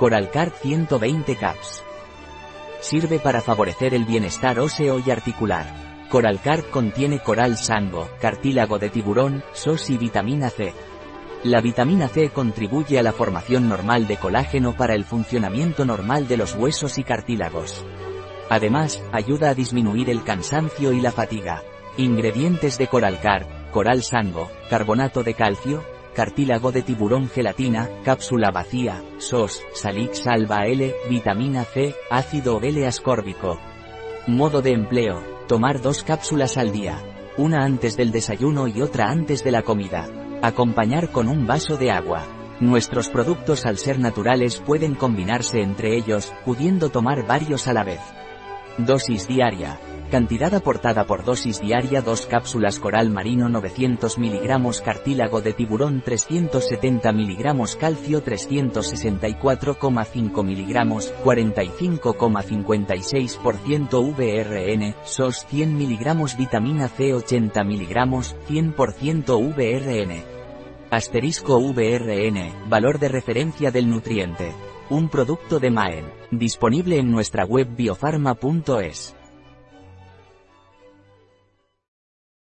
Coralcar 120 caps. Sirve para favorecer el bienestar óseo y articular. Coralcar contiene coral sango, cartílago de tiburón, SOS y vitamina C. La vitamina C contribuye a la formación normal de colágeno para el funcionamiento normal de los huesos y cartílagos. Además, ayuda a disminuir el cansancio y la fatiga. Ingredientes de Coralcar, coral sango, carbonato de calcio, cartílago de tiburón gelatina, cápsula vacía, SOS, salix alba L, vitamina C, ácido L-ascórbico. Modo de empleo, tomar dos cápsulas al día, una antes del desayuno y otra antes de la comida. Acompañar con un vaso de agua. Nuestros productos al ser naturales pueden combinarse entre ellos, pudiendo tomar varios a la vez. Dosis diaria. Cantidad aportada por dosis diaria 2 cápsulas coral marino 900 mg cartílago de tiburón 370 mg calcio 364,5 mg 45,56% VRN SOS 100 mg vitamina C 80 mg 100% VRN Asterisco VRN, valor de referencia del nutriente. Un producto de Maen, disponible en nuestra web biofarma.es.